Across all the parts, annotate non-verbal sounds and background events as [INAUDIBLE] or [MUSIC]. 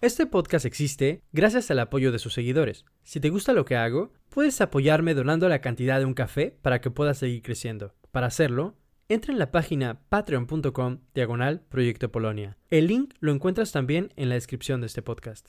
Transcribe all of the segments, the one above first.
Este podcast existe gracias al apoyo de sus seguidores. Si te gusta lo que hago, puedes apoyarme donando la cantidad de un café para que pueda seguir creciendo. Para hacerlo, entra en la página patreon.com diagonal Proyecto Polonia. El link lo encuentras también en la descripción de este podcast.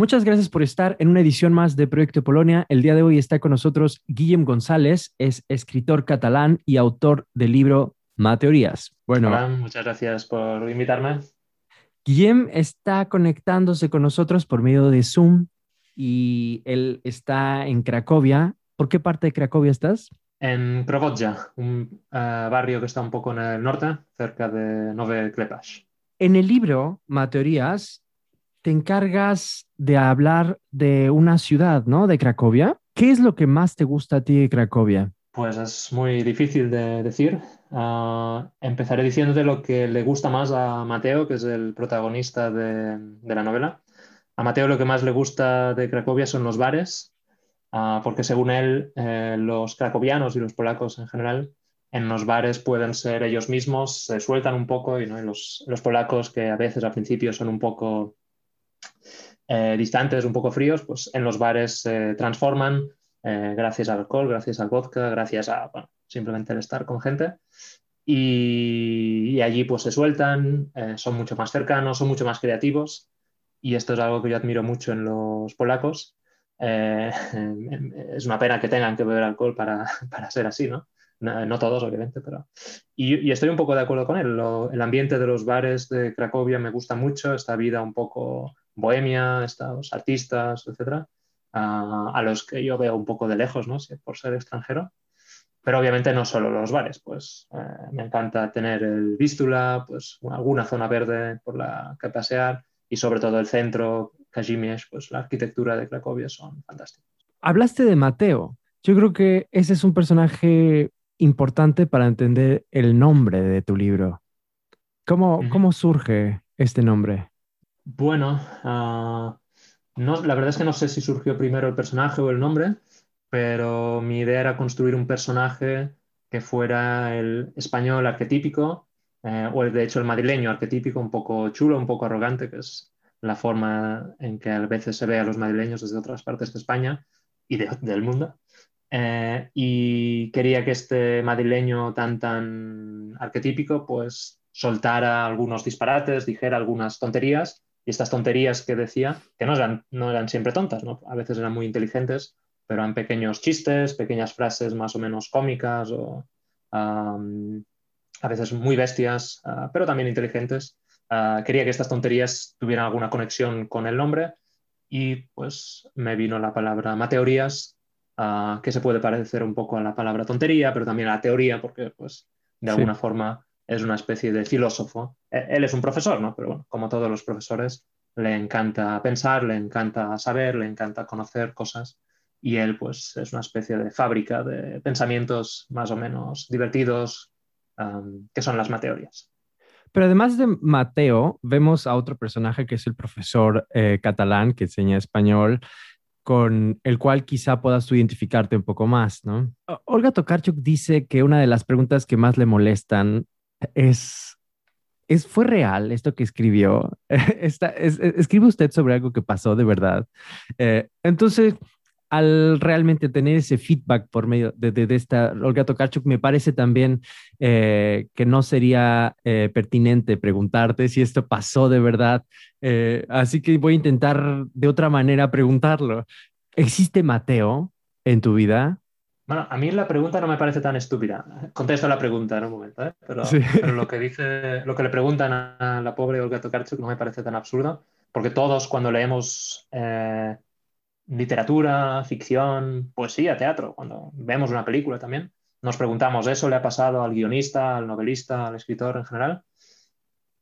Muchas gracias por estar en una edición más de Proyecto Polonia. El día de hoy está con nosotros Guillem González, es escritor catalán y autor del libro Mateorías. Bueno, Hola, muchas gracias por invitarme. Guillem está conectándose con nosotros por medio de Zoom y él está en Cracovia. ¿Por qué parte de Cracovia estás? En Provodja, un uh, barrio que está un poco en el norte, cerca de Nove Klepash. En el libro Mateorías te encargas de hablar de una ciudad, ¿no? De Cracovia. ¿Qué es lo que más te gusta a ti de Cracovia? Pues es muy difícil de decir. Ah, empezaré diciéndote lo que le gusta más a Mateo, que es el protagonista de, la novela. A Mateo lo que más le gusta de Cracovia son los bares, ah, porque según él, eh, los cracovianos y los polacos en general, en los bares pueden ser ellos mismos, se sueltan un poco, y ¿no? los, los polacos que a veces al principio son un poco eh, distantes, un poco fríos, pues en los bares se transforman eh, gracias al alcohol, gracias al vodka, gracias a simplemente el estar con gente. Y, allí pues se sueltan, eh, son mucho más cercanos, son mucho más creativos. Y esto es algo que yo admiro mucho en los polacos. [LAUGHS] es una pena que tengan que beber alcohol para, [LAUGHS] para ser así, ¿no? No, todos, obviamente, pero... Y, estoy un poco de acuerdo con él. el ambiente de los bares de Cracovia me gusta mucho, esta vida un poco bohemia, estos artistas, etcétera, a, los que yo veo un poco de lejos, ¿no? por ser extranjero. Pero obviamente no solo los bares, pues eh, me encanta tener el Vístula, pues alguna zona verde por la que pasear y sobre todo el centro, Kazimierz, pues la arquitectura de Cracovia son fantásticos. Hablaste de Mateo. Yo creo que ese es un personaje importante para entender el nombre de tu libro. ¿Cómo, ¿cómo surge este nombre? Bueno, ah, la verdad es que no sé si surgió primero el personaje o el nombre, pero mi idea era construir un personaje que fuera el español arquetípico, eh, o de hecho el madrileño arquetípico, un poco chulo, un poco arrogante, que es la forma en que a veces se ve a los madrileños desde otras partes de España y del mundo. Eh, y quería que este madrileño tan, tan arquetípico, pues soltara algunos disparates, dijera algunas tonterías y estas tonterías que decía, que no eran, no eran siempre tontas, ¿no? a veces eran muy inteligentes, pero eran pequeños chistes, pequeñas frases más o menos cómicas o a veces muy bestias, ah, pero también inteligentes. Ah, quería que estas tonterías tuvieran alguna conexión con el nombre y pues me vino la palabra mateorías, uh, que se puede parecer un poco a la palabra tontería, pero también a la teoría, porque pues de alguna forma es una especie de filósofo. E, él es un profesor, ¿no? Pero bueno, como todos los profesores, le encanta pensar, le encanta saber, le encanta conocer cosas y él pues es una especie de fábrica de pensamientos más o menos divertidos que son las mateorias. Pero además de Mateo, vemos a otro personaje que es el profesor eh, catalán que enseña español, con el cual quizá puedas tú identificarte un poco más, ¿no? Olga Tokarczuk dice que una de las preguntas que más le molestan es, es, fue real esto que escribió. [LAUGHS] escribe usted sobre algo que pasó de verdad. Eh, entonces, al realmente tener ese feedback por medio de, de, esta Olga Tokarczuk, me parece también eh, que no sería eh, pertinente preguntarte si esto pasó de verdad. así que voy a intentar de otra manera preguntarlo. ¿Existe Mateo en tu vida? Bueno, a mí la pregunta no me parece tan estúpida. Contesto la pregunta en un momento, ¿eh? pero, lo que dice, lo que le preguntan a la pobre Olga Tokarczuk no me parece tan absurdo, porque todos cuando leemos eh, literatura, ficción, poesía, teatro, cuando vemos una película también, nos preguntamos, ¿eso le ha pasado al guionista, al novelista, al escritor en general?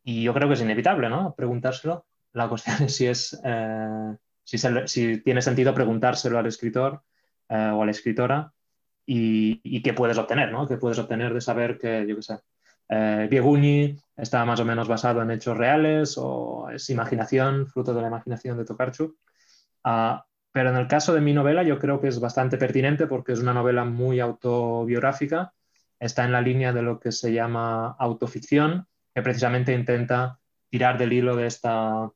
Y yo creo que es inevitable, ¿no? Preguntárselo. La cuestión [LAUGHS] es si es, eh, si, tiene sentido preguntárselo al escritor eh, o a la escritora y, qué puedes obtener, ¿no? ¿Qué puedes obtener de saber que, yo qué sé, eh, está más o menos basado en hechos reales o es imaginación, fruto de la imaginación de Tokarczuk. Ah, pero en el caso de mi novela yo creo que es bastante pertinente porque es una novela muy autobiográfica, está en la línea de lo que se llama autoficción, que precisamente intenta tirar del hilo de esta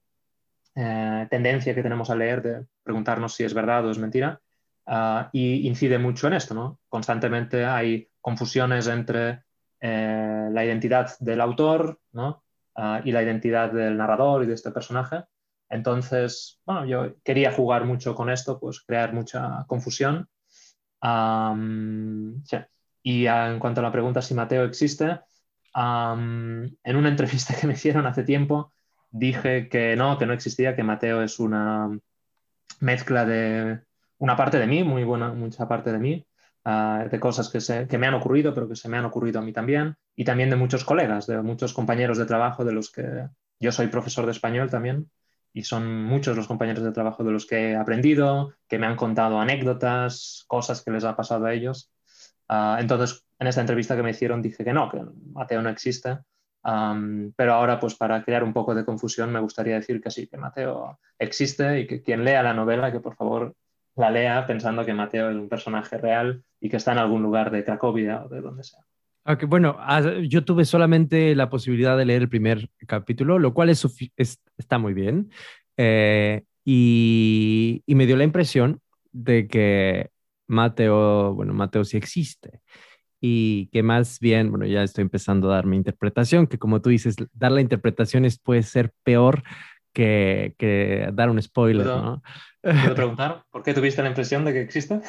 eh, tendencia que tenemos a leer de preguntarnos si es verdad o es mentira Ah, y incide mucho en esto, ¿no? Constantemente hay confusiones entre eh, la identidad del autor ¿no? Ah, y la identidad del narrador y de este personaje. Entonces, bueno, yo quería jugar mucho con esto, pues crear mucha confusión. Y en cuanto a la pregunta si Mateo existe, en una [LAUGHS] entrevista que me hicieron hace tiempo, dije que no, que no existía, que Mateo es una mezcla de una parte de mí, muy buena, mucha parte de mí, ah, de cosas que, se, que me han ocurrido, pero que se me han ocurrido a mí también, y también de muchos colegas, de muchos compañeros de trabajo de los que yo soy profesor de español también, y son muchos los compañeros de trabajo de los que he aprendido, que me han contado anécdotas, cosas que les ha pasado a ellos. Ah, entonces, en esta entrevista que me hicieron dije que no, que Mateo no existe, pero ahora, pues para crear un poco de confusión, me gustaría decir que sí, que Mateo existe y que quien lea la novela, que por favor la lea pensando que Mateo es un personaje real y que está en algún lugar de Cracovia o de donde sea. Okay, bueno, yo tuve solamente la posibilidad de leer el primer capítulo, lo cual es, está muy bien. Eh, y, y, me dio la impresión de que Mateo, bueno, Mateo sí existe. Y que más bien, bueno, ya estoy empezando a dar mi interpretación, que como tú dices, dar la interpretación es, puede ser peor que, que dar un spoiler, ¿no? ¿Puedo [LAUGHS] preguntar por qué tuviste la impresión de que existe?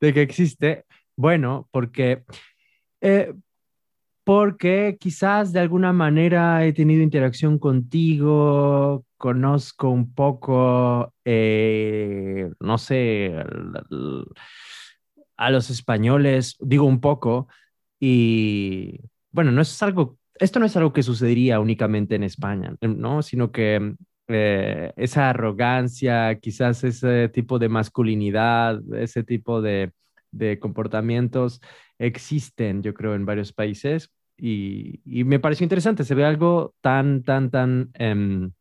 De que existe. Bueno, porque, eh, porque quizás de alguna manera he tenido interacción contigo, conozco un poco, eh, no sé, a los españoles, digo un poco, y bueno, no es algo, esto no es algo que sucedería únicamente en España, ¿no? Sino que eh, esa arrogancia, quizás ese tipo de masculinidad, ese tipo de, comportamientos existen, yo creo, en varios países. Y, me pareció interesante, se ve algo tan, tan, tan, em,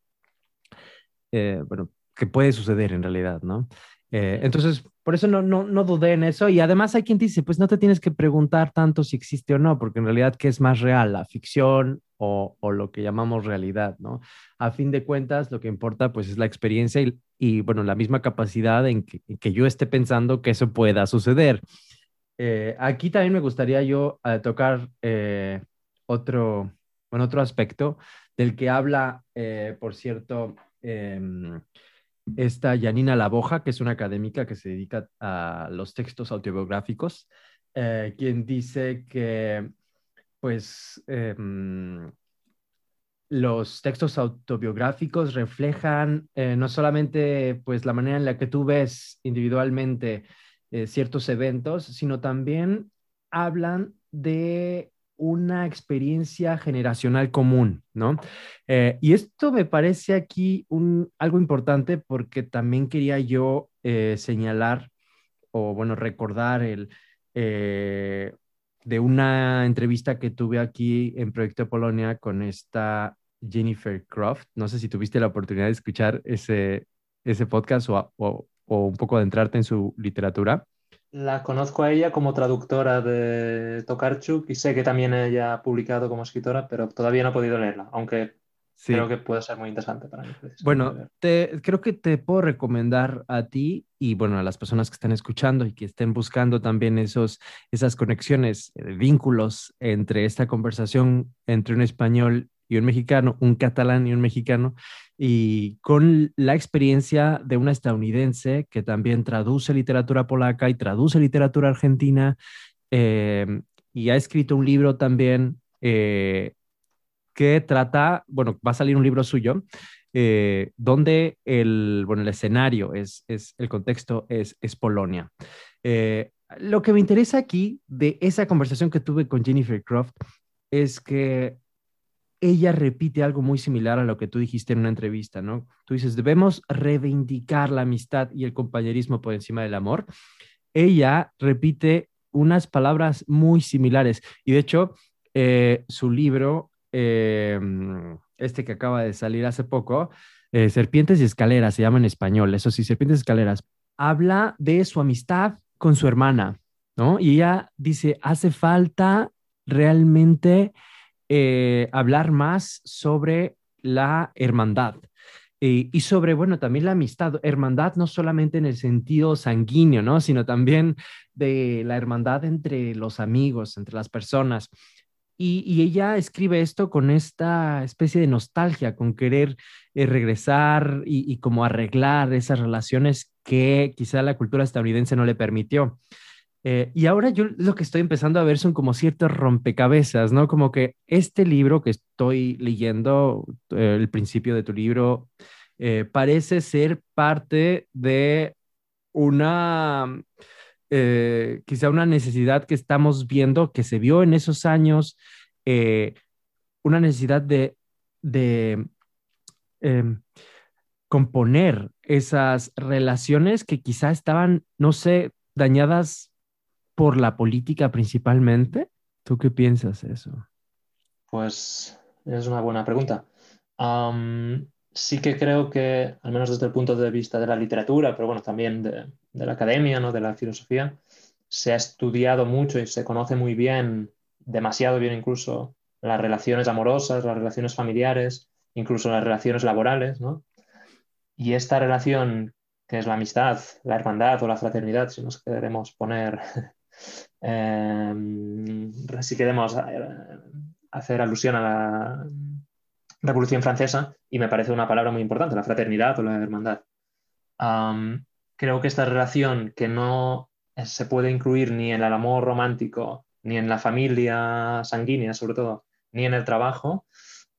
eh, bueno, que puede suceder en realidad, ¿no? Eh, entonces, por eso no, no, no dudé en eso. Y además hay quien dice, pues no te tienes que preguntar tanto si existe o no, porque en realidad, ¿qué es más real? ¿La ficción o, o lo que llamamos realidad, ¿no? A fin de cuentas, lo que importa, pues, es la experiencia y, y bueno, la misma capacidad en que, que, yo esté pensando que eso pueda suceder. Eh, aquí también me gustaría yo eh, tocar otro, bueno, otro aspecto del que habla, por cierto, em, esta Janina Laboja, que es una académica que se dedica a los textos autobiográficos, eh, quien dice que pues em, los textos autobiográficos reflejan eh, no solamente pues la manera en la que tú ves individualmente eh, ciertos eventos, sino también hablan de una experiencia generacional común, ¿no? Eh, y esto me parece aquí un, algo importante porque también quería yo eh, señalar o, bueno, recordar el, eh, de una entrevista que tuve aquí en Proyecto Polonia con esta Jennifer Croft. No sé si tuviste la oportunidad de escuchar ese, ese podcast o, o, o un poco adentrarte en su literatura. La conozco a ella como traductora de Tokarczuk y sé que también ella ha publicado como escritora, pero todavía no he podido leerla, aunque creo que puede ser muy interesante para mí. Bueno, te, creo que te puedo recomendar a ti y bueno, a las personas que están escuchando y que estén buscando también esos, esas conexiones, eh, vínculos entre esta conversación entre un español y un mexicano, un catalán y un mexicano, y con la experiencia de una estadounidense que también traduce literatura polaca y traduce literatura argentina eh, y ha escrito un libro también eh, que trata, bueno, va a salir un libro suyo, eh, donde el, bueno, el escenario es, es el contexto es, es Polonia. lo que me interesa aquí de esa conversación que tuve con Jennifer Croft es que ella repite algo muy similar a lo que tú dijiste en una entrevista, ¿no? Tú dices, debemos reivindicar la amistad y el compañerismo por encima del amor. Ella repite unas palabras muy similares y de hecho eh, su libro, eh, este que acaba de salir hace poco, eh, Serpientes y Escaleras, se llama en español, eso sí, Serpientes y Escaleras, habla de su amistad con su hermana, ¿no? Y ella dice, hace falta realmente eh, hablar más sobre la hermandad. Eh, y sobre, bueno, también la amistad, hermandad no solamente en el sentido sanguíneo, ¿no? Sino también de la hermandad entre los amigos, entre las personas. Y, ella escribe esto con esta especie de nostalgia, con querer eh, regresar y, y, como arreglar esas relaciones que quizá la cultura estadounidense no le permitió. Eh, y ahora yo lo que estoy empezando a ver son como ciertos rompecabezas, ¿no? Como que este libro que estoy leyendo, eh, el principio de tu libro, eh, parece ser parte de una, quizá una necesidad que estamos viendo, que se vio en esos años, una necesidad de, de em, componer esas relaciones que quizá estaban, no sé, dañadas por la política principalmente? ¿Tú qué piensas de eso? Pues es una buena pregunta. sí que creo que, al menos desde el punto de vista de la literatura, pero bueno, también de, la academia, ¿no? de la filosofía, se ha estudiado mucho y se conoce muy bien, demasiado bien incluso, las relaciones amorosas, las relaciones familiares, incluso las relaciones laborales, ¿no? Y esta relación, que es la amistad, la hermandad o la fraternidad, si nos queremos poner Em, si queremos eh, hacer alusión a la Revolución Francesa, y me parece una palabra muy importante, la fraternidad o la hermandad. creo que esta relación que no se puede incluir ni en el amor romántico, ni en la familia sanguínea, sobre todo, ni en el trabajo,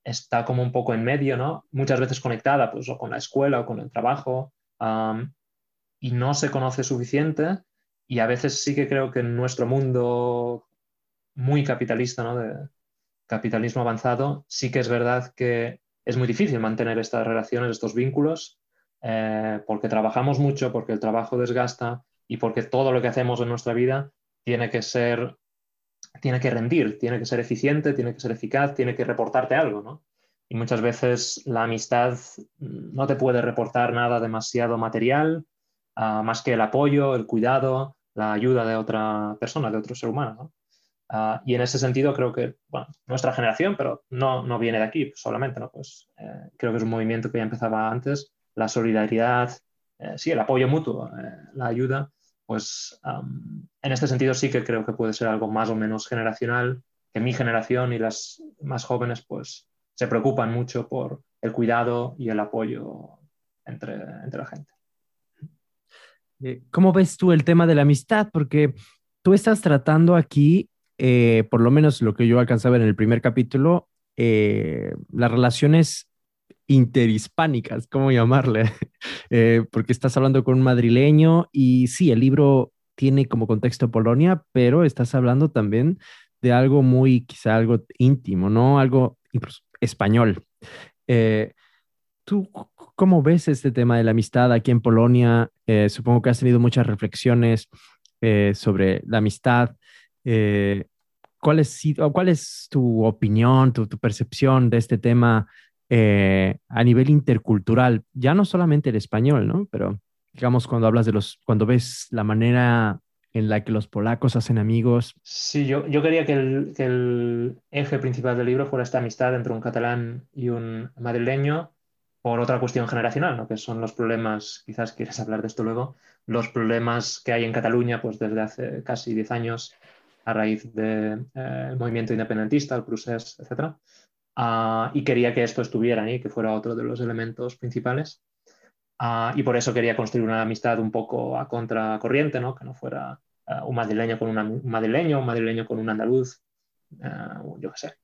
está como un poco en medio, ¿no? Muchas veces conectada pues, o con la escuela o con el trabajo, y no se conoce suficiente y a veces sí que creo que en nuestro mundo muy capitalista, ¿no? de capitalismo avanzado, sí que es verdad que es muy difícil mantener estas relaciones, estos vínculos, eh, porque trabajamos mucho, porque el trabajo desgasta y porque todo lo que hacemos en nuestra vida tiene que ser, tiene que rendir, tiene que ser eficiente, tiene que ser eficaz, tiene que reportarte algo, ¿no? Y muchas veces la amistad no te puede reportar nada demasiado material, ah, más que el apoyo, el cuidado, la ayuda de otra persona, de otro ser humano. Ah, y en ese sentido creo que, bueno, nuestra generación, pero no, no viene de aquí solamente, ¿no? Pues eh, creo que es un movimiento que ya empezaba antes, la solidaridad, eh, sí, el apoyo mutuo, eh, la ayuda, pues en este sentido sí que creo que puede ser algo más o menos generacional, que mi generación y las más jóvenes pues se preocupan mucho por el cuidado y el apoyo entre, entre la gente. Eh, ¿Cómo ves tú el tema de la amistad? Porque tú estás tratando aquí, eh, por lo menos lo que yo alcanzaba en el primer capítulo, eh, las relaciones interhispánicas, ¿cómo llamarle? [LAUGHS] porque estás hablando con un madrileño y sí, el libro tiene como contexto Polonia, pero estás hablando también de algo muy, quizá algo íntimo, ¿no? Algo español. ¿Tú cómo ves este tema de la amistad aquí en Polonia? Eh, supongo que has tenido muchas reflexiones eh, sobre la amistad. Eh, ¿cuál, es, ¿Cuál es tu opinión, tu, percepción de este tema a nivel intercultural? Ya no solamente el español, ¿no? Pero digamos cuando hablas de los, cuando ves la manera en la que los polacos hacen amigos. Sí, yo, yo quería que el eje principal del libro fuera esta amistad entre un catalán y un madrileño por otra cuestión generacional, ¿no? que son los problemas, quizás quieres hablar de esto luego, los problemas que hay en Cataluña pues, desde hace casi 10 años a raíz del de, eh, movimiento independentista, el procés, etc. Ah, y quería que esto estuviera ahí, que fuera otro de los elementos principales. Ah, y por eso quería construir una amistad un poco a contracorriente, ¿no? que no fuera eh, un madrileño con un madrileño, un madrileño con un andaluz, eh, yo qué sé.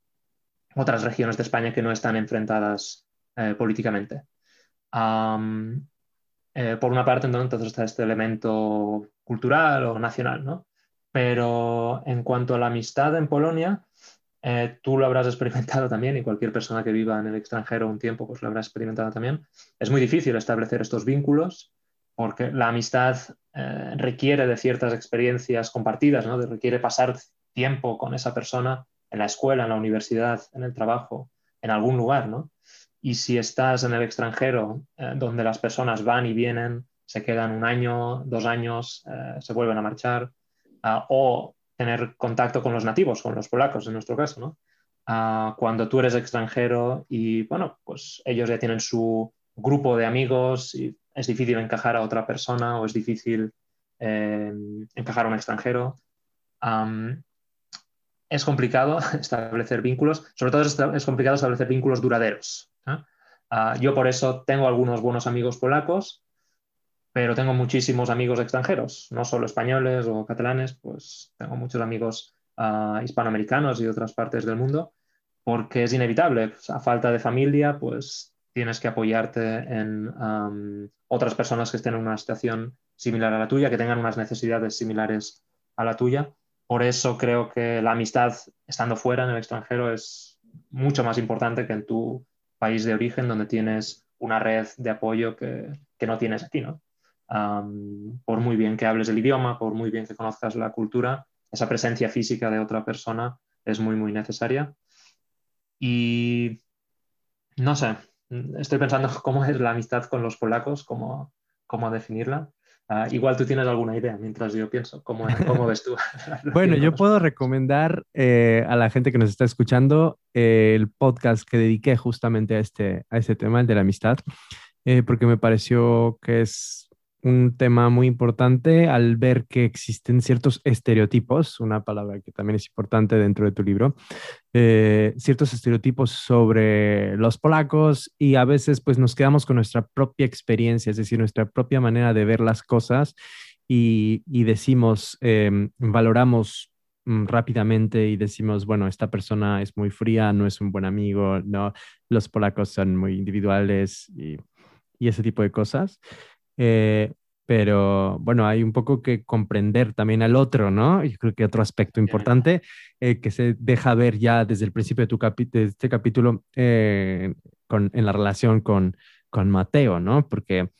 Otras regiones de España que no están enfrentadas eh, políticamente. Eh, por una parte, entonces está este elemento cultural o nacional, ¿no? Pero en cuanto a la amistad en Polonia, eh, tú lo habrás [LAUGHS] experimentado también y cualquier persona que viva en el extranjero un tiempo pues lo habrá experimentado también. Es muy difícil establecer estos vínculos porque la amistad eh, requiere de ciertas experiencias compartidas, ¿no? requiere pasar tiempo con esa persona en la escuela, en la universidad, en el trabajo, en algún lugar. ¿no? Y si estás en el extranjero, eh, donde las personas van y vienen, se quedan un año, dos años, se vuelven a marchar, ah, o tener contacto con los nativos, con los polacos en nuestro caso, ¿no? Ah, cuando tú eres extranjero y, bueno, pues ellos ya tienen su grupo de amigos es difícil encajar a otra persona o es difícil eh, encajar a un extranjero. es complicado [LAUGHS] establecer vínculos, sobre todo es, complicado establecer vínculos duraderos. Ah, yo por eso tengo algunos buenos amigos polacos, pero tengo muchísimos amigos extranjeros, no solo españoles o catalanes, pues tengo muchos amigos ah, hispanoamericanos y de otras partes del mundo, porque es inevitable, a falta de familia, pues tienes que apoyarte en otras personas que estén en una situación similar a la tuya, que tengan unas necesidades similares a la tuya. Por eso creo que la amistad estando fuera en el extranjero es mucho más importante que en tu país de origen, donde tienes una red de apoyo que, que no tienes aquí, ¿no? por muy bien que hables el idioma, por muy bien que conozcas la cultura, esa presencia física de otra persona es muy, muy necesaria. Y no sé, estoy pensando [LAUGHS] cómo es la amistad con los polacos, cómo, cómo definirla. Ah, igual tú tienes alguna idea mientras yo pienso. ¿Cómo, [LAUGHS] cómo ves tú? [LAUGHS] bueno, yo puedo recomendar eh, a la gente que nos está escuchando eh, el podcast que dediqué justamente a este, a este tema, el de la amistad, eh, porque me pareció que es un tema muy importante al ver que existen ciertos estereotipos, una palabra que también es importante dentro de tu libro, eh, ciertos estereotipos sobre los polacos y a veces pues nos quedamos con nuestra propia experiencia, es decir, nuestra propia manera de ver las cosas y, decimos, em, valoramos mm, rápidamente y decimos, bueno, esta persona es muy fría, no es un buen amigo, no, los polacos son muy individuales y, y ese tipo de cosas. Eh, pero bueno, hay un poco que comprender también al otro, ¿no? Yo creo que otro aspecto importante eh, que se deja ver ya desde el principio de, tu de este capítulo eh, con, en la relación con, con Mateo, ¿no? Porque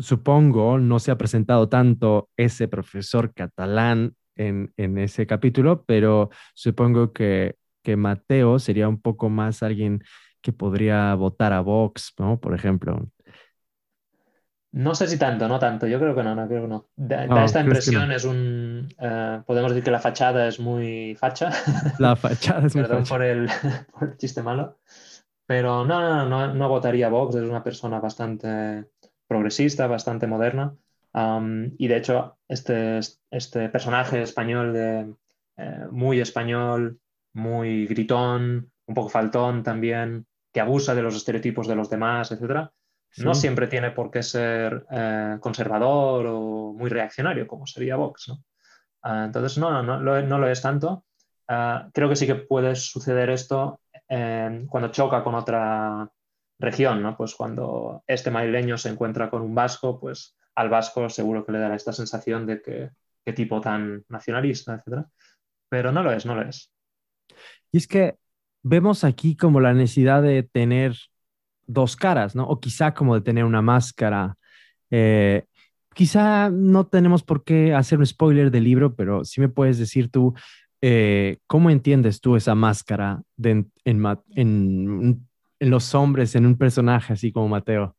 supongo no se ha presentado tanto ese profesor catalán en, en ese capítulo, pero supongo que, que Mateo sería un poco más alguien que podría votar a Vox, ¿no? Por ejemplo. No sé si tanto, no tanto. Yo creo que no, no creo que no. Da, esta impresión, es un. Eh, podemos decir que la fachada es muy facha. [LAUGHS] La fachada es muy Perdón Por, el, [LAUGHS] por el chiste malo. Pero no, no, no, no votaría Vox. Es una persona bastante progresista, bastante moderna. y de hecho, este, este personaje español, de, eh, muy español, muy gritón, un poco faltón también, que abusa de los estereotipos de los demás, etcétera no siempre tiene por qué ser eh, conservador o muy reaccionario, como sería Vox. ¿no? Ah, entonces, no, no, no, lo es tanto. Ah, creo que sí que puede suceder esto cuando choca con otra región, ¿no? Pues cuando este madrileño se encuentra con un vasco, pues al vasco seguro que le dará esta sensación de que qué tipo tan nacionalista, etc. Pero no lo es, no lo es. Y es que vemos aquí como la necesidad de tener dos caras, ¿no? O quizá como de tener una máscara. Eh, quizá no tenemos por qué hacer un spoiler del libro, pero sí me puedes decir tú, eh, ¿cómo entiendes tú esa máscara en, los hombres, en un personaje así como Mateo?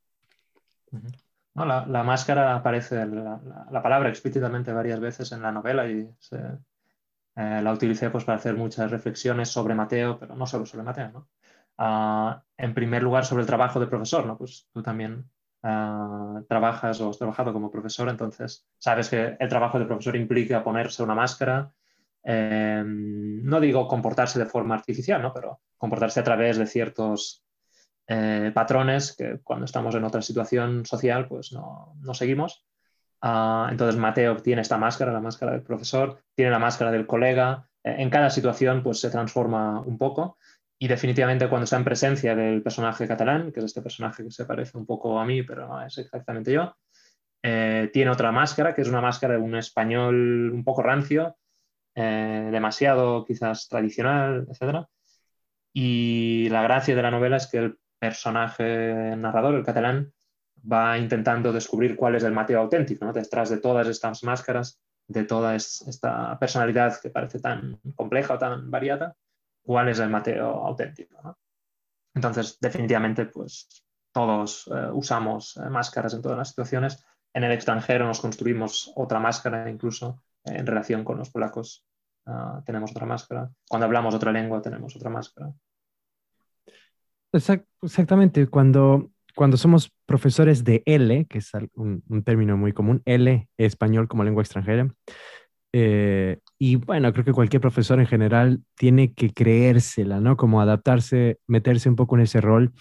No, la, máscara aparece, la, palabra explícitamente varias veces en la novela y eh, la utilicé pues, para hacer muchas reflexiones sobre Mateo, pero no solo sobre Mateo, ¿no? Ah, en primer lugar, sobre el trabajo de profesor, ¿no? Pues tú también ah, trabajas o has trabajado como profesor, entonces sabes que el trabajo de profesor implica ponerse una máscara, em, no digo comportarse de forma artificial, ¿no? Pero comportarse a través de ciertos eh, patrones que cuando estamos en otra situación social, pues no, no seguimos. Ah, entonces Mateo tiene esta máscara, la máscara del profesor, tiene la máscara del colega. en cada situación, pues se transforma un poco y definitivamente cuando está en presencia del personaje catalán, que es este personaje que se parece un poco a mí, pero no es exactamente yo, eh, tiene otra máscara, que es una máscara de un español un poco rancio, eh, demasiado quizás tradicional, etc. Y la gracia de la novela es que el personaje narrador, el catalán, va intentando descubrir cuál es el Mateo auténtico, ¿no? detrás de todas estas máscaras, de toda esta personalidad que parece tan compleja o tan variada, cuál es el Mateo auténtico. Entonces, definitivamente, pues todos eh, usamos eh, máscaras en todas las situaciones. En el extranjero nos construimos otra máscara incluso en relación con los polacos. Ah, tenemos otra máscara. Cuando hablamos otra lengua tenemos otra máscara. exactamente. Cuando, cuando somos profesores de L, que es un, término muy común, L, español como lengua extranjera, eh, y bueno, creo que cualquier profesor en general tiene que creérsela, ¿no? Como adaptarse, meterse un poco en ese rol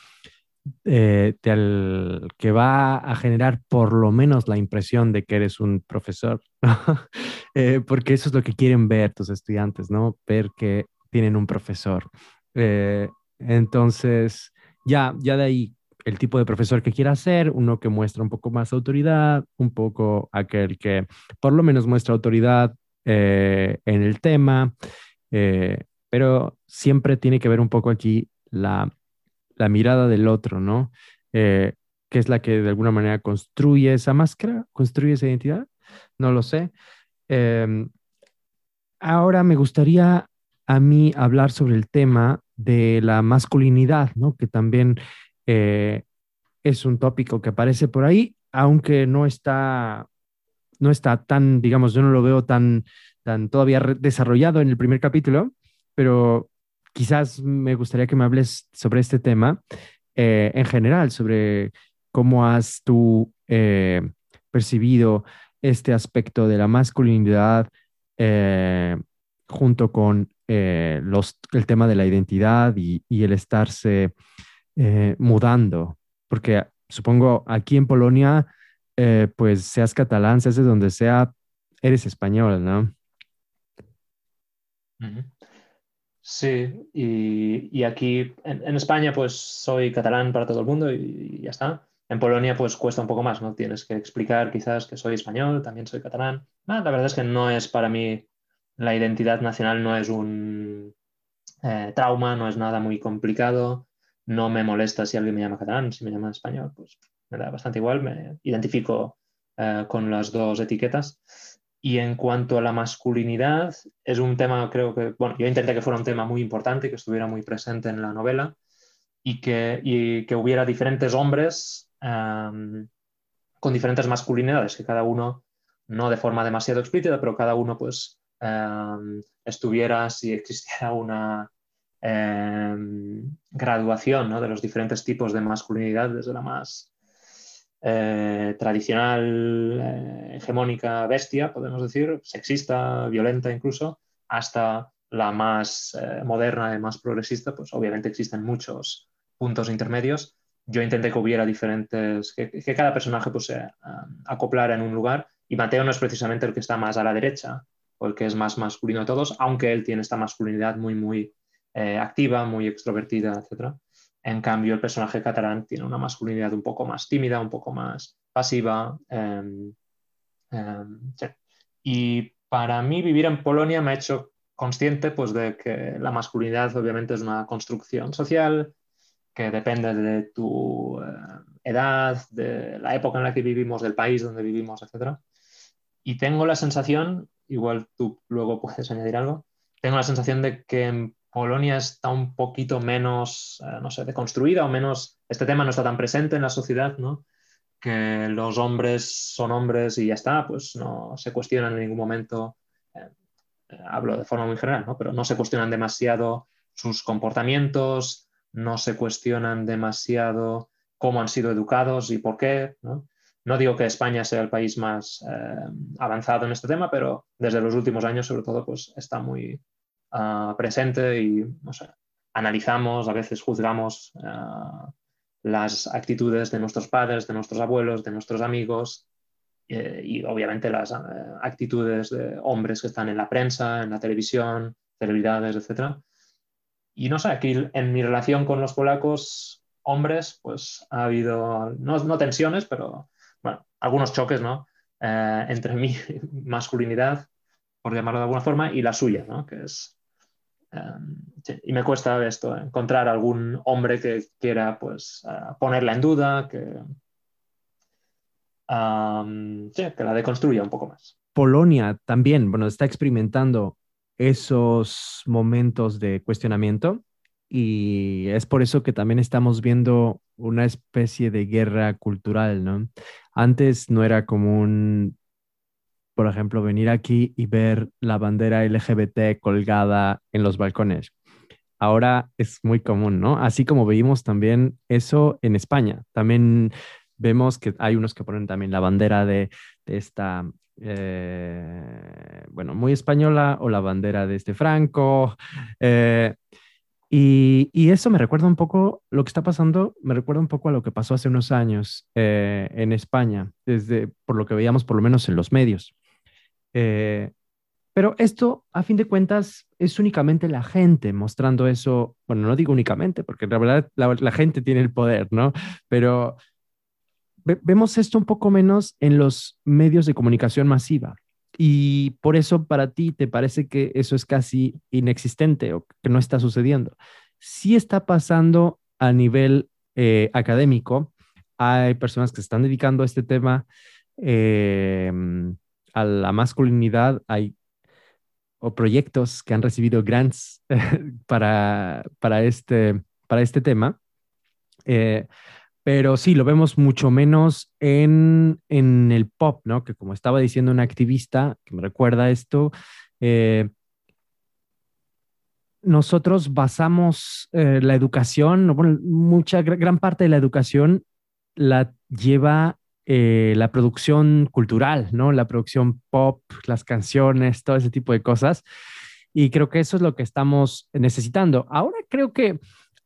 eh, que va a generar por lo menos la impresión de que eres un profesor, [LAUGHS] eh, porque eso es lo que quieren ver tus estudiantes, ¿no? Ver que tienen un profesor. Entonces, ya, ya de ahí el tipo de profesor que quiera ser, uno que muestra un poco más autoridad, un poco aquel que por lo menos muestra autoridad en el tema, pero siempre tiene que ver un poco aquí la la mirada del otro, ¿no? Eh, que es la que de alguna manera construye esa máscara, construye esa identidad, no lo sé. Em, ahora me gustaría a mí hablar sobre el tema de la masculinidad, ¿no? Que también eh, es un tópico que aparece por ahí, aunque no está, no está tan, digamos, yo no lo veo tan, tan todavía desarrollado en el primer capítulo, pero quizás me gustaría que me hables sobre este tema eh, en general, sobre cómo has tú eh, percibido este aspecto de la masculinidad junto con los, el tema de la identidad y, y el estarse mudando, porque supongo aquí en Polonia, pues seas catalán, seas de donde sea, eres español, ¿no? Sí, y, aquí en, España pues soy catalán para todo el mundo y, ya está. En Polonia pues cuesta un poco más, ¿no? Tienes que explicar quizás que soy español, también soy catalán. la verdad es que no es para mí, la identidad nacional no es un eh, trauma, no es nada muy complicado. No me molesta si alguien me llama catalán, si me llama español, pues me da bastante igual, me identifico eh, con las dos etiquetas. Y en cuanto a la masculinidad, es un tema, creo que, bueno, yo intenté que fuera un tema muy importante, que estuviera muy presente en la novela y que, y que hubiera diferentes hombres em, con diferentes masculinidades, que cada uno, no de forma demasiado explícita, pero cada uno pues em, estuviera, si existiera una em, graduación de los diferentes tipos de masculinidad, desde la más eh, tradicional, eh, hegemónica, bestia, podemos decir, sexista, violenta incluso, hasta la más eh, moderna y más progresista, pues obviamente existen muchos puntos intermedios. Yo intenté que hubiera diferentes, que, cada personaje pues, se acoplara en un lugar y Mateo no es precisamente el que está más a la derecha o el que es más masculino de todos, aunque él tiene esta masculinidad muy, muy activa, muy extrovertida, etc. En cambio, el personaje catalán tiene una masculinidad un poco más tímida, un poco más pasiva. Em, y para mí vivir en Polonia me ha hecho consciente pues, de que la masculinidad obviamente es una construcción social que depende de tu eh, edad, de la época en la que vivimos, del país donde vivimos, etc. Y tengo la sensación, igual tú luego puedes añadir algo, tengo la sensación de que en Polonia está un poquito menos, eh, no sé, deconstruida o menos, este tema no está tan presente en la sociedad, ¿no? Que los hombres son hombres y ya está, pues no se cuestionan en ningún momento, eh, eh, hablo de forma muy general, ¿no? Pero no se cuestionan demasiado sus comportamientos, no se cuestionan demasiado cómo han sido educados y por qué, ¿no? No digo que España sea el país más avanzado en este tema, pero desde los últimos años, sobre todo, pues está muy, Ah, presente y analizamos, a veces juzgamos ah, las actitudes de nuestros padres, de nuestros abuelos, de nuestros amigos eh, y obviamente las ah, actitudes de hombres que están en la prensa, en la televisión, celebridades, etc. Y no sé, aquí en mi relación con los polacos, hombres, pues ha habido, no, no tensiones, pero bueno, algunos choques, ¿no? Eh, entre mi [LAUGHS] masculinidad por llamarlo de alguna forma, y la suya, ¿no? Que es... Em, y me cuesta esto, encontrar algún hombre que quiera pues eh, ponerla en duda, que, que la deconstruya un poco más. Polonia también, bueno, está experimentando esos momentos de cuestionamiento y es por eso que también estamos viendo una especie de guerra cultural, ¿no? Antes no era común, por ejemplo, venir aquí y ver la bandera LGBT colgada en los balcones. Ahora es muy común, ¿no? Así como veíamos también eso en España. También vemos que hay unos que ponen también la bandera de, esta, eh, bueno, muy española o la bandera de este Franco. Eh, y, eso me recuerda un poco, lo que está pasando, me recuerda un poco a lo que pasó hace unos años eh, en España, desde por lo que veíamos por lo menos en los medios. Pero esto, a fin de cuentas, es únicamente la gente mostrando eso. Bueno, no digo únicamente, porque la verdad la, la gente tiene el poder, ¿no? Pero vemos esto un poco menos en los medios de comunicación masiva. Y por eso para ti te parece que eso es casi inexistente o que no está sucediendo. Sí está pasando a nivel eh, académico. Hay personas que se están dedicando a este tema, eh, a la masculinidad. Hay o proyectos que han recibido grants [LAUGHS] para, para, este, para este tema. Eh, pero sí, lo vemos mucho menos en, el pop, ¿no? Que como estaba diciendo una activista que me recuerda esto, eh, nosotros basamos eh, la educación, bueno, mucha gran parte de la educación la lleva eh, la producción cultural, ¿no? La producción pop, las canciones, todo ese tipo de cosas. Y creo que eso es lo que estamos necesitando. Ahora creo que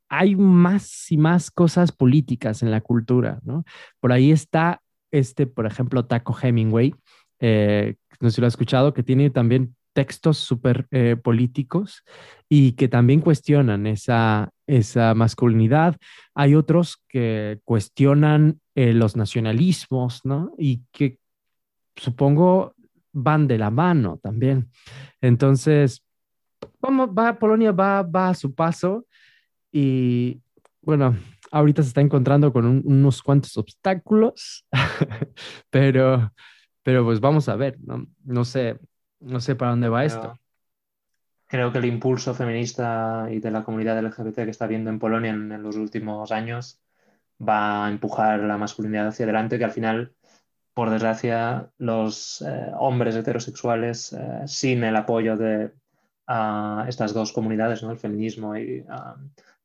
hay más y más cosas políticas en la cultura, ¿no? Por ahí está este, por ejemplo, Taco Hemingway, eh, no sé si lo ha escuchado, que tiene también textos súper eh, políticos y que también cuestionan esa, esa masculinidad. Hay otros que cuestionan eh, los nacionalismos, ¿no? Y que supongo van de la mano también. Entonces, vamos, va, Polonia va, va a su paso y bueno, ahorita se está encontrando con unos cuantos obstáculos, [LAUGHS] pero, pero pues vamos a ver, ¿no? No sé, no sé para dónde va esto. Creo que el impulso feminista y de la comunidad LGBT que está viendo en Polonia en, los últimos años va a empujar la masculinidad hacia adelante, que al final, por desgracia, los eh, hombres heterosexuales, eh, sin el apoyo de ah, estas dos comunidades, ¿no? el feminismo y ah,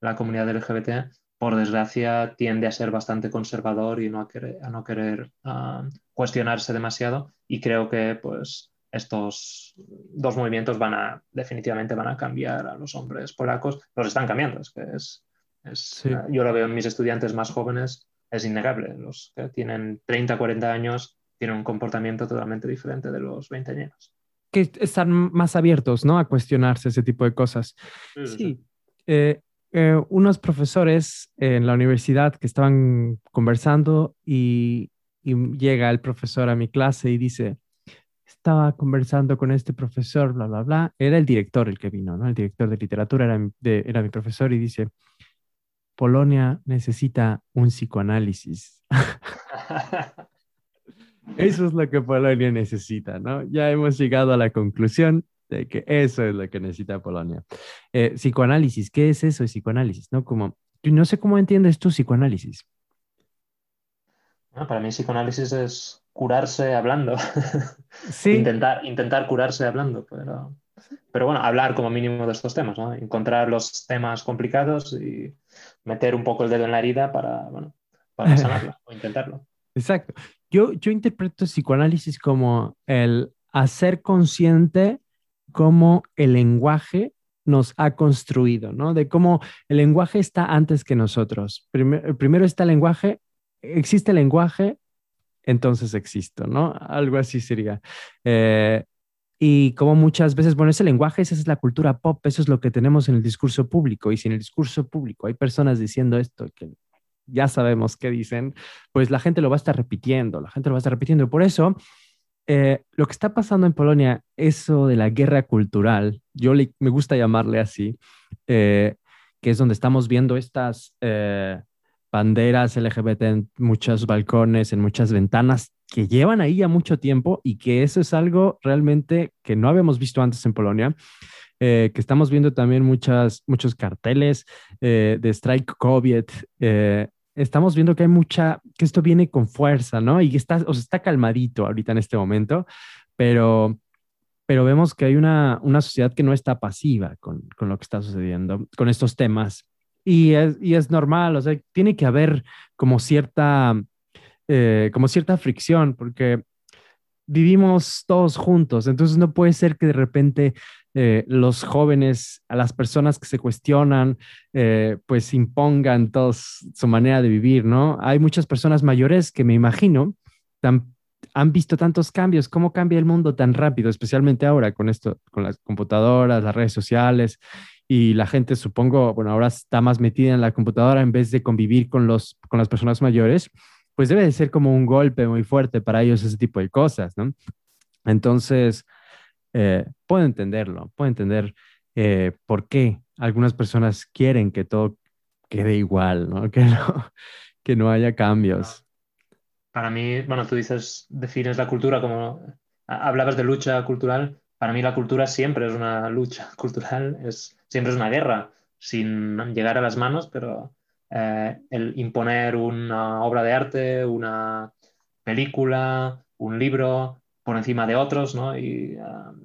la comunidad LGBT, por desgracia, tiende a ser bastante conservador y no a querer, no querer ah, cuestionarse demasiado. Y creo que pues, estos dos movimientos van a, definitivamente van a cambiar a los hombres polacos. Los están cambiando. Es que es, Yo lo veo en mis estudiantes más jóvenes, es innegable. Los que tienen 30, 40 años tienen un comportamiento totalmente diferente de los 20 años. Que están más abiertos, ¿no? A cuestionarse ese tipo de cosas. Sí. Eh, eh, unos profesores en la universidad que estaban conversando y, llega el profesor a mi clase y dice, estaba conversando con este profesor, bla, bla, bla. Era el director el que vino, ¿no? El director de literatura era, mi profesor y dice, Polonia necesita un psicoanálisis. [LAUGHS] Eso es lo que Polonia necesita, ¿no? Ya hemos llegado a la conclusión de que eso es lo que necesita Polonia. Eh, psicoanálisis, ¿qué es eso de psicoanálisis? No, como, no sé cómo entiendes tú psicoanálisis. Para mí psicoanálisis es curarse hablando. [LAUGHS] Sí. intentar, intentar curarse hablando, pero, pero bueno, hablar como mínimo de estos temas, ¿no? Encontrar los temas complicados y meter un poco el dedo en la herida para, bueno, para [LAUGHS] sanarlo o intentarlo. Exacto. Yo, yo interpreto psicoanálisis como el hacer consciente cómo el lenguaje nos ha construido, ¿no? De cómo el lenguaje está antes que nosotros. primero está el lenguaje, existe lenguaje, entonces existo, ¿no? Algo así sería. Eh, y como muchas veces, bueno, ese lenguaje, esa es la cultura pop, eso es lo que tenemos en el discurso público. Y si en el discurso público hay personas diciendo esto que ya sabemos qué dicen, pues la gente lo va a estar repitiendo, la gente lo va a estar repitiendo. Por eso eh, lo que está pasando en Polonia, eso de la guerra cultural, yo me gusta llamarle así, eh, que es donde estamos viendo estas banderas LGBT en muchos balcones, en muchas ventanas, que llevan ahí ya mucho tiempo y que eso es algo realmente que no habíamos visto antes en Polonia. que estamos viendo también muchas, muchos carteles de Strike COVID, estamos viendo que hay mucha, que esto viene con fuerza, ¿no? Y está, o sea, está calmadito ahorita en este momento, pero, pero vemos que hay una, una sociedad que no está pasiva con, con lo que está sucediendo, con estos temas. Y es, y es normal, o sea, tiene que haber como cierta, eh, como cierta fricción, porque vivimos todos juntos, entonces no puede ser que de repente eh, los jóvenes, a las personas que se cuestionan, eh, pues impongan todos su manera de vivir, ¿no? Hay muchas personas mayores que me imagino han visto tantos cambios, cómo cambia el mundo tan rápido, especialmente ahora con esto, con las computadoras, las redes sociales y la gente, supongo, bueno, ahora está más metida en la computadora en vez de convivir con, los, con las personas mayores, pues debe de ser como un golpe muy fuerte para ellos ese tipo de cosas, ¿no? Entonces, eh, puedo entenderlo, puedo entender eh, por qué algunas personas quieren que todo quede igual, ¿no? [LAUGHS] Que no, que no haya cambios. Para mí, bueno, tú dices, defines la cultura como, hablabas de lucha cultural, para mí la cultura siempre es una lucha [LAUGHS] cultural, es, siempre es una guerra, sin llegar a las manos, pero eh, el imponer una obra de arte, una película, un libro, por encima de otros, ¿no? Y um,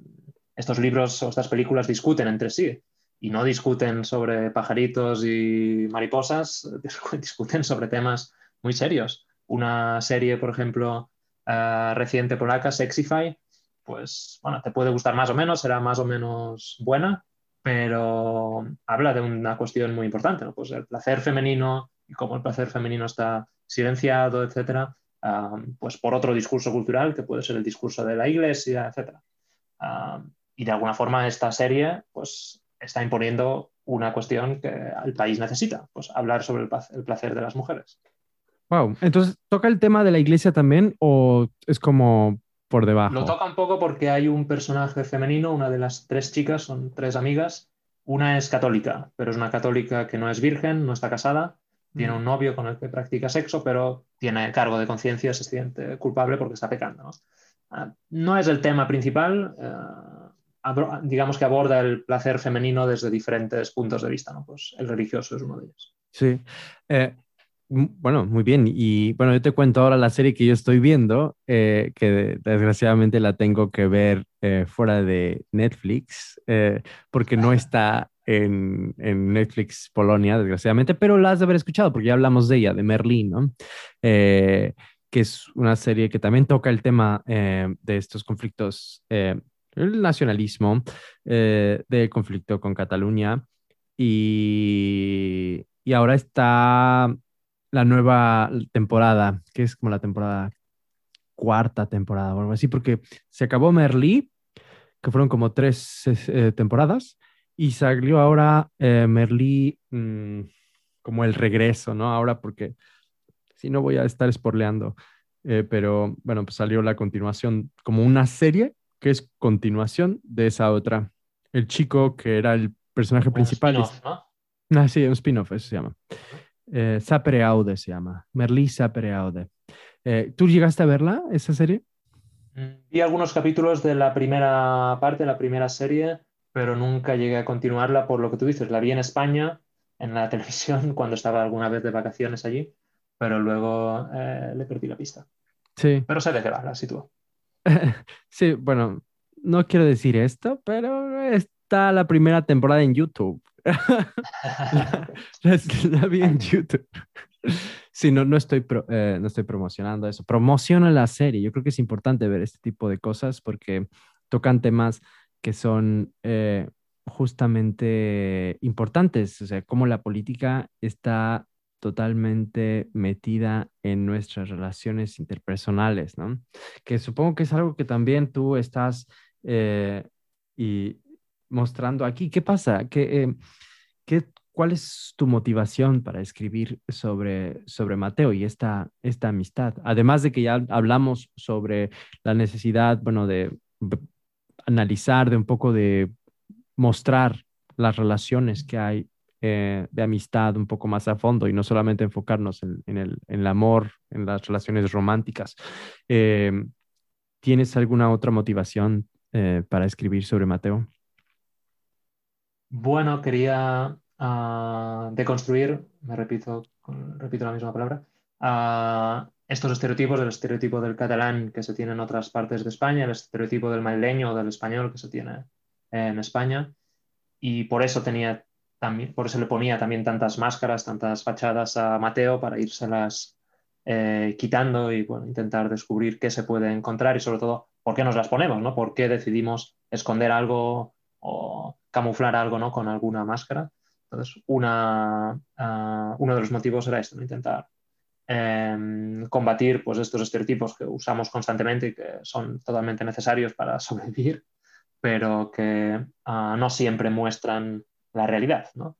estos libros o estas películas discuten entre sí y no discuten sobre pajaritos y mariposas, [LAUGHS] discuten sobre temas muy serios. Una serie, por ejemplo, uh, reciente polaca, Sexify, pues bueno, te puede gustar más o menos, será más o menos buena, pero habla de una cuestión muy importante, ¿no? Pues el placer femenino y cómo el placer femenino está silenciado, etcétera, pues por otro discurso cultural que puede ser el discurso de la iglesia, etc. y de alguna forma esta serie pues, está imponiendo una cuestión que el país necesita, pues hablar sobre el, placer de las mujeres. Wow, entonces toca el tema de la iglesia también o es como por debajo. Lo toca un poco porque hay un personaje femenino, una de las tres chicas, son tres amigas. Una es católica, pero es una católica que no es virgen, no está casada, tiene un novio con el que practica sexo, pero tiene cargo de conciencia, se siente culpable porque está pecando. ¿no? Ah, no es el tema principal, eh, digamos que aborda el placer femenino desde diferentes puntos de vista, ¿no? Pues el religioso es uno de ellos. Sí. Eh, bueno, muy bien. Y bueno, yo te cuento ahora la serie que yo estoy viendo, eh, que desgraciadamente la tengo que ver fuera de Netflix, porque no está en, Netflix Polonia, desgraciadamente, pero la has de haber escuchado porque ya hablamos de ella, de Merlín, ¿no? Eh, que es una serie que también toca el tema eh, de estos conflictos, eh, el nacionalismo, del conflicto con Cataluña. Y, y ahora está la nueva temporada, que es como la temporada cuarta temporada o algo así, porque se acabó Merlí, que fueron como tres temporadas, y salió ahora eh, Merlí mm, como el regreso, ¿no? Ahora porque si no voy a estar spoileando, eh, pero bueno, pues salió la continuación como una serie que es continuación de esa otra. El chico que era el personaje principal. ¿no? Ah, sí, un spin-off, eso se llama. Eh, Sapere Aude se llama. Merlí Sapere Aude. Eh, ¿Tú llegaste a verla, esa serie? Mm, vi algunos capítulos de la primera parte, la primera serie pero nunca llegué a continuarla por lo que tú dices. La vi en España, en la [LAUGHS] televisión, cuando estaba alguna vez de vacaciones allí, pero luego eh, le perdí la pista. Sí. Pero sé de qué va, la sitúo. [LAUGHS] sí, bueno, no quiero decir esto, pero está la primera temporada en YouTube. La, vi en YouTube. Sí, no, no, estoy eh, no estoy promocionando eso. Promociona la serie. Yo creo que es importante ver este tipo de cosas porque tocan temas que son eh, justamente importantes, o sea, cómo la política está totalmente metida en nuestras relaciones interpersonales, ¿no? Que supongo que es algo que también tú estás eh, y mostrando aquí. ¿Qué pasa? ¿Qué, eh, ¿cuál es tu motivación para escribir sobre, sobre Mateo y esta, esta amistad? Además de que ya hablamos sobre la necesidad, bueno, de analizar, de un poco de mostrar las relaciones que hay eh, de amistad un poco más a fondo y no solamente enfocarnos en, el, amor, en las relaciones románticas. Eh, ¿Tienes alguna otra motivación para escribir sobre Mateo? Bueno, quería uh, deconstruir, me repito, repito la misma palabra, uh, estos estereotipos, el estereotipo del catalán que se tiene en otras partes de España, el estereotipo del madrileño o del español que se tiene en España. Y por eso tenía también, por eso le ponía también tantas máscaras, tantas fachadas a Mateo para írselas eh, quitando y bueno, intentar descubrir qué se puede encontrar y sobre todo por qué nos las ponemos, ¿no? ¿Por qué decidimos esconder algo o camuflar algo ¿no? con alguna máscara? Entonces, ah, uno de los motivos era esto, intentar em, combatir pues, estos estereotipos que usamos constantemente y que son totalmente necesarios para [LAUGHS] sobrevivir, pero que ah, no siempre muestran la realidad. ¿no?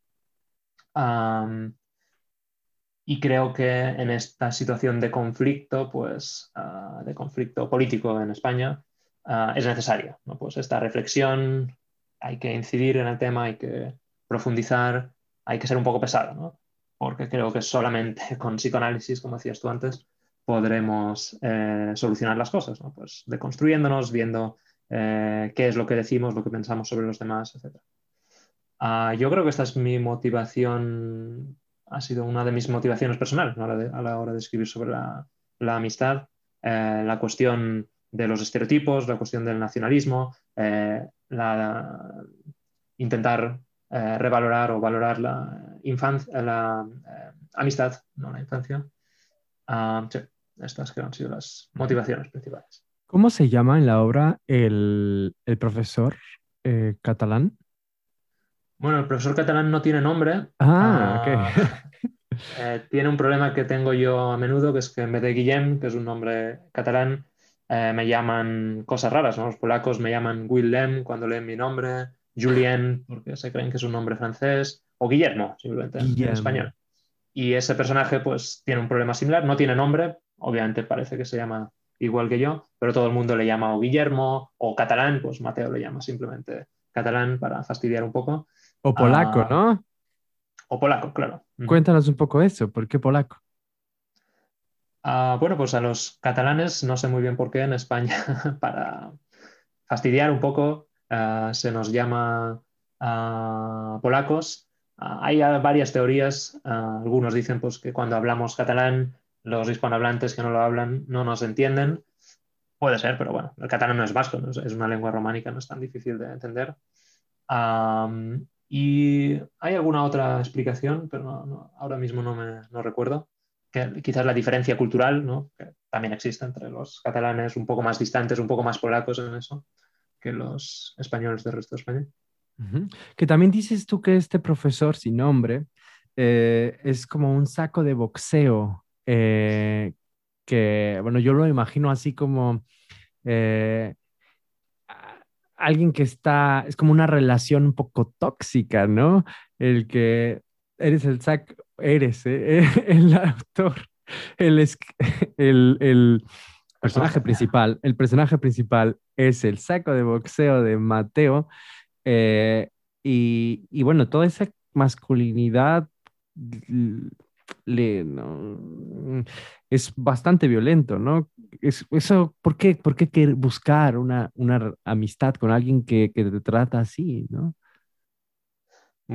y creo que en esta situación de conflicto, pues, ah, de conflicto político en España, es necesaria. ¿no? Pues esta reflexión, hay que incidir en el tema, hay que profundizar, hay que ser un poco pesado, ¿no? porque creo que solamente [LAUGHS] con psicoanálisis, como decías tú antes, podremos eh, solucionar las cosas, ¿no? pues deconstruyéndonos, viendo eh, qué es lo que decimos, lo que pensamos sobre los demás, etc. Ah, yo creo que esta es mi motivación, ha sido una de mis motivaciones personales a la, hora de escribir sobre la, amistad, eh, la cuestión de los estereotipos, la cuestión del nacionalismo, la, intentar eh, revalorar o valorar la infancia, la eh, amistad, no la infancia. Ah, sí, estas que han sido las motivaciones principales. ¿Cómo se llama en la obra el, profesor eh, catalán? Bueno, el profesor catalán no tiene nombre. Ah, ok. [LAUGHS] tiene un problema que tengo yo a menudo, que es que en vez de Guillem, que es un nombre catalán, me llaman cosas raras, Los polacos me llaman Willem cuando leen mi nombre. Julien, porque se creen que es un nombre francés, o Guillermo, simplemente en español. Y ese personaje pues tiene un problema similar, no tiene nombre, obviamente parece que se llama igual que yo, pero todo el mundo le llama o Guillermo o catalán, pues Mateo le llama simplemente catalán para fastidiar un poco. O polaco, ah, ¿no? O polaco, claro. Cuéntanos un poco eso, ¿por qué polaco? Ah, bueno, pues a los catalanes, no sé muy bien por qué en España, [LAUGHS] para fastidiar un poco, eh, se nos llama eh, polacos. Hay varias teorías. algunos dicen pues, que cuando hablamos catalán, los hispanohablantes que no lo hablan no nos entienden. Puede ser, pero bueno, el catalán no es vasco, es una lengua románica, no es tan difícil de entender. y hay alguna otra explicación, pero ahora mismo no me no recuerdo. Quizás la diferencia cultural, ¿no? también existe entre los catalanes un poco más distantes, un poco más polacos en eso que los españoles del resto de España. Que también dices tú que este profesor sin nombre eh, es como un saco de boxeo, eh, que, bueno, yo lo imagino así como eh, alguien que está, es como una relación un poco tóxica, ¿no? El que eres el saco, eres [LAUGHS] el autor, el, el, el personaje principal, el personaje principal es el saco de boxeo de Mateo. Eh, y, bueno, toda esa masculinidad le, es bastante violento, ¿no? Es, eso, ¿por qué, por qué buscar una, una amistad con alguien que, que, te trata así, ¿no?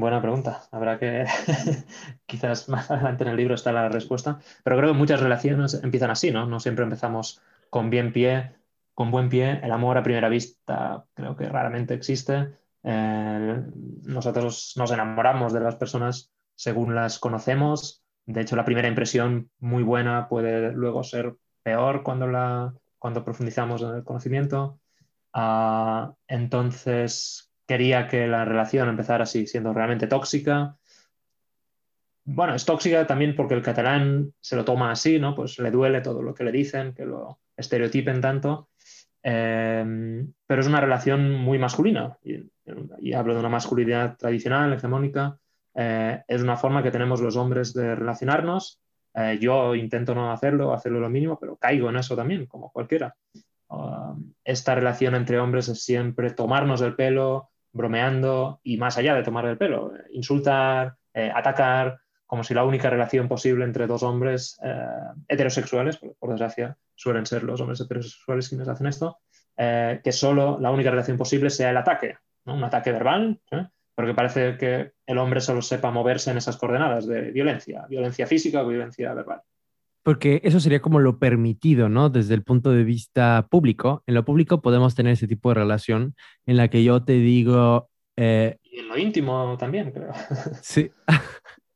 Buena pregunta. Habrá que, [LAUGHS] quizás más adelante en el libro está la respuesta, pero creo que muchas relaciones empiezan así, ¿no? No siempre empezamos con bien pie, con buen pie. El amor a primera vista creo que raramente existe. Nosotros nos enamoramos de las personas según las conocemos. De hecho, la primera impresión muy buena puede luego ser peor cuando, la, cuando profundizamos en el conocimiento. Ah, entonces, quería que la relación empezara así, siendo realmente tóxica. Bueno, es tóxica también porque el catalán se lo toma así, ¿no? Pues le duele todo lo que le dicen, que lo, estereotipen tanto, em, pero es una relación muy masculina. Y, hablo de una masculinidad tradicional, hegemónica, eh, es una forma que tenemos los hombres de relacionarnos. Eh, yo intento no hacerlo, hacerlo lo mínimo, pero caigo en eso también, como cualquiera. Um, esta relación entre hombres es siempre tomarnos el pelo, bromeando y más allá de tomar el pelo, insultar, atacar, como si la única relación posible entre dos hombres heterosexuales, por, desgracia suelen ser los hombres heterosexuales quienes hacen esto, que solo la única relación posible sea el ataque, un ataque verbal, porque parece que el hombre solo sepa moverse en esas coordenadas de violencia, violencia física o violencia verbal. Porque eso sería como lo permitido, ¿no? Desde el punto de vista público. En lo público podemos tener ese tipo de relación en la que yo te digo... Eh, y en lo íntimo también, creo. [LAUGHS] Sí.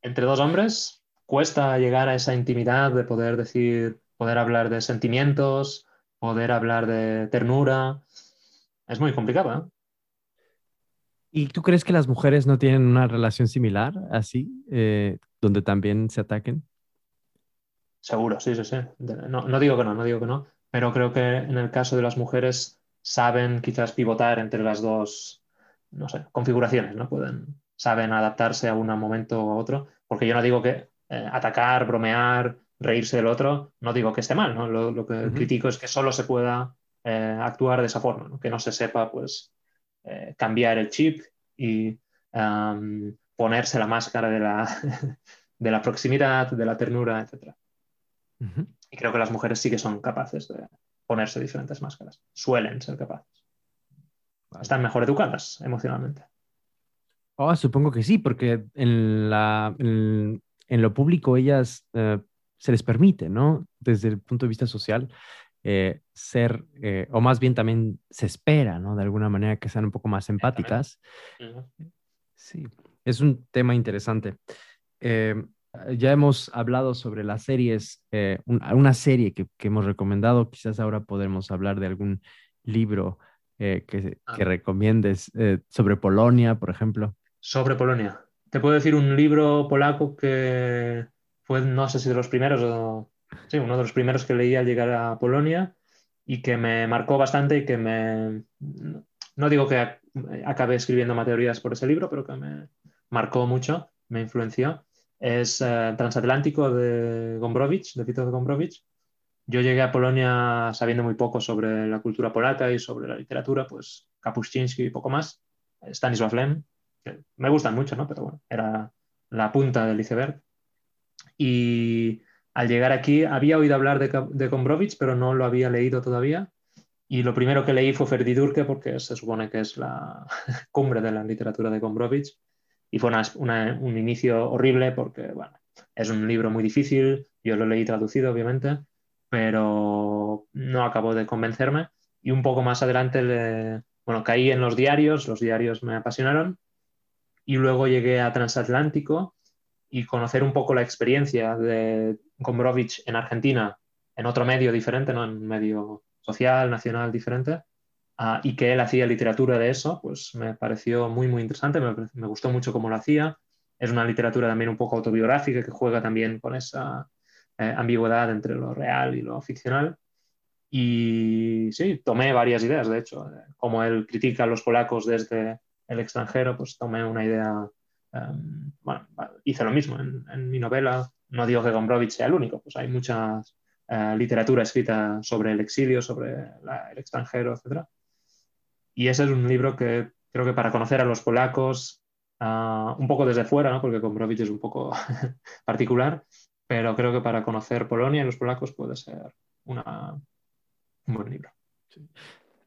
Entre dos hombres cuesta llegar a esa intimidad de poder decir, poder hablar de sentimientos, poder hablar de ternura. Es muy complicado, ¿eh? ¿Y tú crees que las mujeres no tienen una relación similar, así, eh, donde también se ataquen? Seguro, sí, sí, sí. No, digo que no, no digo que no, pero creo que en el caso de las mujeres saben quizás pivotar entre las dos, no sé, configuraciones, ¿no? Pueden, saben adaptarse a un momento u otro, porque yo no digo que eh, atacar, bromear, reírse del otro, no digo que esté mal, ¿no? Lo, que critico es que solo se pueda eh, actuar de esa forma, que no se sepa, pues, eh, cambiar el chip y ponerse la máscara de la, [LAUGHS] de la, proximidad, de la ternura, etc. Y creo que las mujeres sí que son capaces de ponerse diferentes máscaras. Suelen ser capaces. Están mejor educadas emocionalmente. Oh, supongo que sí, porque en, la, en, lo público ellas eh, se les permite, ¿no? Desde el punto de vista social, eh, ser, eh, o más bien también se espera, ¿no? De alguna manera que sean un poco más empáticas. Sí, es un tema interesante. Eh, ya hemos hablado sobre las series, una serie que, hemos recomendado, quizás ahora podremos hablar de algún libro que, ah. que, recomiendes sobre Polonia, por ejemplo. Sobre Polonia. Te puedo decir un libro polaco que fue, no sé si de los primeros o sí, uno de los primeros que leí al llegar a Polonia y que me marcó bastante y que me, no digo que acabe escribiendo teorías por ese libro, pero que me marcó mucho, me influenció, es eh, Transatlántico de Gombrowicz, de Tito de Gombrowicz. Yo llegué a Polonia sabiendo muy poco sobre la cultura polaca y sobre la literatura, pues Kapuscinski y poco más, Stanisław Lem, que me gustan mucho, ¿no? Pero bueno, era la punta del iceberg. Y al llegar aquí había oído hablar de, de pero no lo había leído todavía. Y lo primero que leí fue Ferdidurke, porque se supone que es la [LAUGHS] cumbre de la literatura de Gombrowicz. Y fue un inicio horrible porque, bueno, es un libro muy difícil. Yo lo leí traducido, obviamente, pero no acabó de convencerme. Y un poco más adelante, bueno, caí en los diarios, los diarios me apasionaron. Y luego llegué a Transatlántico y conocer un poco la experiencia de Gombrowicz en Argentina, en otro medio diferente, ¿no? en un medio social, nacional diferente, ah, y que él hacía literatura de eso, pues me pareció muy, muy interesante, me, gustó mucho cómo lo hacía. Es una literatura también un poco autobiográfica que juega también con esa eh, ambigüedad entre lo real y lo ficcional. Y sí, tomé varias ideas, de hecho, como él critica a los polacos desde el extranjero, pues tomé una idea Em, bueno, hice lo mismo en, mi novela. No digo que Gombrowicz sea el único, pues hay mucha eh, literatura escrita sobre el exilio, sobre el extranjero, etc. Y ese es un libro que creo que para conocer a los polacos, ah, un poco desde fuera, ¿no? porque Gombrowicz es un poco [LAUGHS] particular, pero creo que para conocer Polonia y los polacos puede ser una, un buen libro.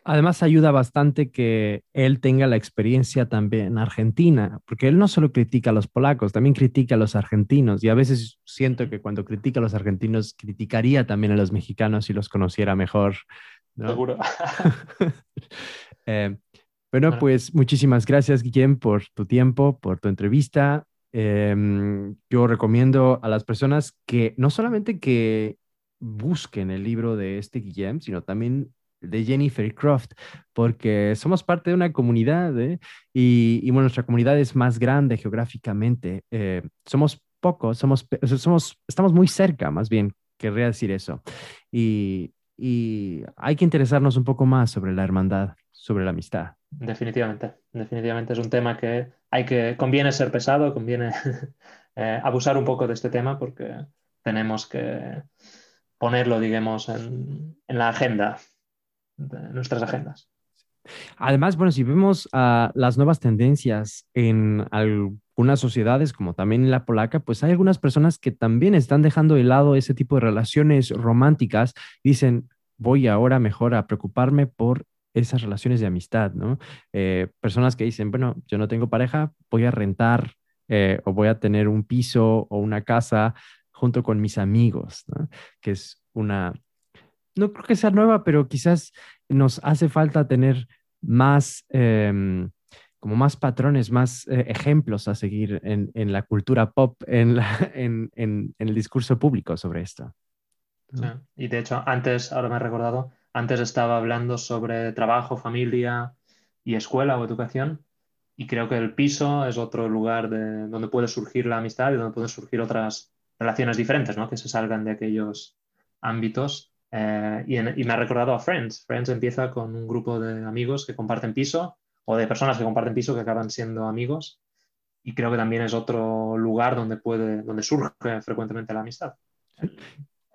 Además, ayuda bastante que él tenga la experiencia también en Argentina, porque él no solo critica a los polacos, también critica a los argentinos. Y a veces siento que cuando critica a los argentinos, criticaría también a los mexicanos si los conociera mejor. Seguro. [LAUGHS] Eh, bueno, pues muchísimas gracias, Guillem, por tu tiempo, por tu entrevista. Em, yo recomiendo a las personas que no solamente que busquen el libro de este Guillem, sino también de Jennifer Croft, porque somos parte de una comunidad ¿eh? y, y, bueno, nuestra comunidad es más grande geográficamente. Eh, somos pocos, somos, somos, estamos muy cerca, más bien, querría decir eso. Y, y hay que interesarnos un poco más sobre la hermandad, sobre la amistad. Definitivamente, definitivamente es un tema que hay que, conviene ser pesado, conviene [LAUGHS] eh, abusar un poco de este tema porque tenemos que ponerlo, digamos, en, la agenda, de nuestras agendas. Además, bueno, si vemos uh, las nuevas tendencias en algunas sociedades, como también la polaca, pues hay algunas personas que también están dejando de lado ese tipo de relaciones románticas dicen, voy ahora mejor a preocuparme por esas relaciones de amistad, ¿no? Eh, personas que dicen, bueno, yo no tengo pareja, voy a rentar eh, o voy a tener un piso o una casa junto con mis amigos, ¿no? Que es una, no creo que sea nueva, pero quizás nos hace falta tener más, em, como más patrones, más eh, ejemplos a seguir en, la cultura pop, [LAUGHS] en, el discurso público sobre esto. Y de hecho, antes, ahora me he recordado, antes estaba hablando sobre trabajo, familia y escuela o educación. Y creo que el piso es otro lugar de, donde puede surgir la amistad y donde pueden surgir otras relaciones diferentes, ¿no? Que se salgan de aquellos ámbitos. Eh, y, me ha recordado a Friends. Friends empieza con un grupo de amigos que comparten piso o de personas que comparten piso que acaban siendo amigos. Y creo que también es otro lugar donde, puede, donde surge frecuentemente la amistad,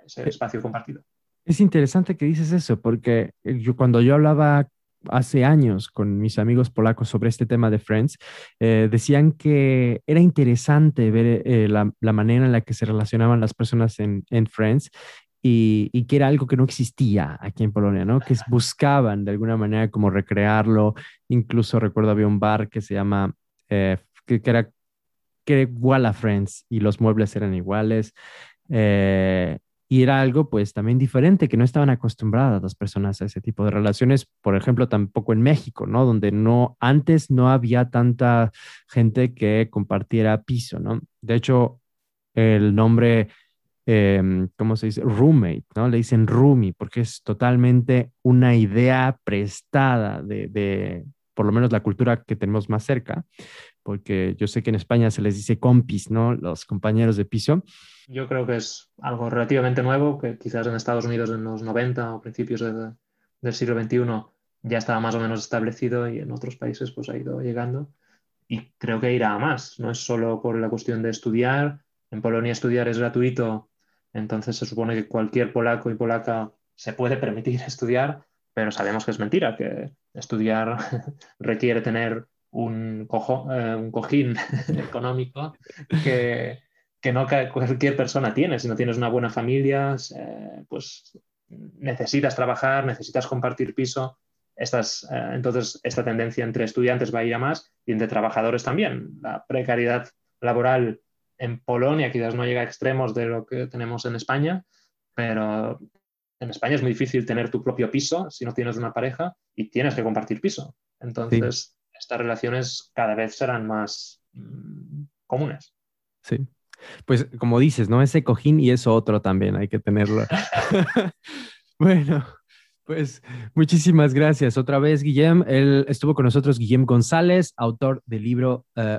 ese espacio compartido. Es interesante que dices eso, porque yo, cuando yo hablaba hace años con mis amigos polacos sobre este tema de Friends, eh, decían que era interesante ver eh, la, manera en la que se relacionaban las personas en, Friends y, que era algo que no existía aquí en Polonia, ¿no? Que buscaban de alguna manera como recrearlo. Incluso recuerdo había un bar que se llama, eh, que, era, que era igual a Friends y los muebles eran iguales. Y era algo pues también diferente, que no estaban acostumbradas las personas a ese tipo de relaciones, por ejemplo, tampoco en México, ¿no? Donde no, antes no había tanta gente que compartiera piso, ¿no? De hecho, el nombre, em, ¿cómo se dice? Roommate, ¿no? Le dicen roomie, porque es totalmente una idea prestada de, de, por lo menos la cultura que tenemos más cerca, porque yo sé que en España se les dice compis, ¿no? Los compañeros de piso yo creo que es algo relativamente nuevo, que quizás en Estados Unidos en los 90 o principios del siglo XXI ya estaba más o menos establecido y en otros países pues ha ido llegando. Y creo que irá a más, no es solo por la cuestión de estudiar. En Polonia estudiar es gratuito, entonces se supone que cualquier polaco y polaca se puede permitir [LAUGHS] estudiar, pero sabemos que es mentira, que estudiar [LAUGHS] requiere tener un, eh, cojín [LAUGHS] económico que, no cualquier persona tiene. Si no tienes una buena familia, eh, pues necesitas trabajar, necesitas compartir piso. Eh, entonces, esta tendencia entre estudiantes va a ir a más y entre trabajadores también. La precariedad laboral en Polonia quizás no llega a extremos de lo que tenemos en España, pero en España es muy difícil tener tu propio piso si no tienes una pareja y tienes que compartir piso. Entonces, estas relaciones cada vez serán más mm, comunes. Sí, pues como dices, ¿no? Ese cojín y eso otro también hay que tenerlo. [LAUGHS] [LAUGHS] bueno, pues muchísimas gracias. Otra vez, Guillem. Él estuvo con nosotros, Guillem González, autor del libro uh,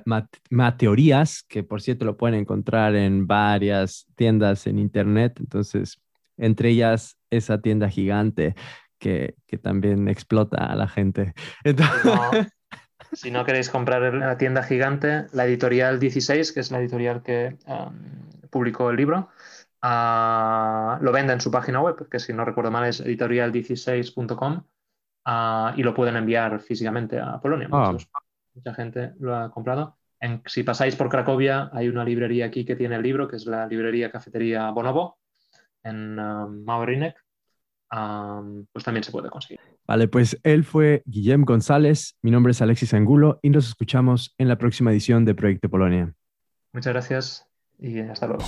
Mateorías, que por cierto lo pueden encontrar en varias tiendas en internet. Entonces, entre ellas esa tienda gigante que, que también explota a la gente. [LAUGHS] Entonces... Si no queréis comprar la tienda gigante, la editorial 16, que es la editorial que publicó el libro, ah, lo vende en su página web, que si no recuerdo mal es editorial16.com, ah, y lo pueden enviar físicamente a Polonia. Ah. Mucha gente lo ha comprado. si pasáis por Cracovia, hay una librería aquí que tiene el libro, que es la librería Cafetería Bonobo, en Maurinek pues también se puede conseguir. Vale, pues él fue Guillem González, mi nombre es Alexis Angulo y nos escuchamos en la próxima edición de Proyecto Polonia. Muchas gracias y hasta luego.